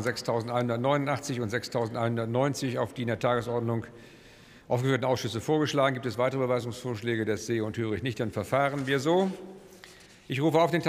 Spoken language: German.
6189 und 6190 auf die in der Tagesordnung aufgeführten Ausschüsse vorgeschlagen. Gibt es weitere Überweisungsvorschläge? Das sehe und höre ich nicht. Dann verfahren wir so. Ich rufe auf den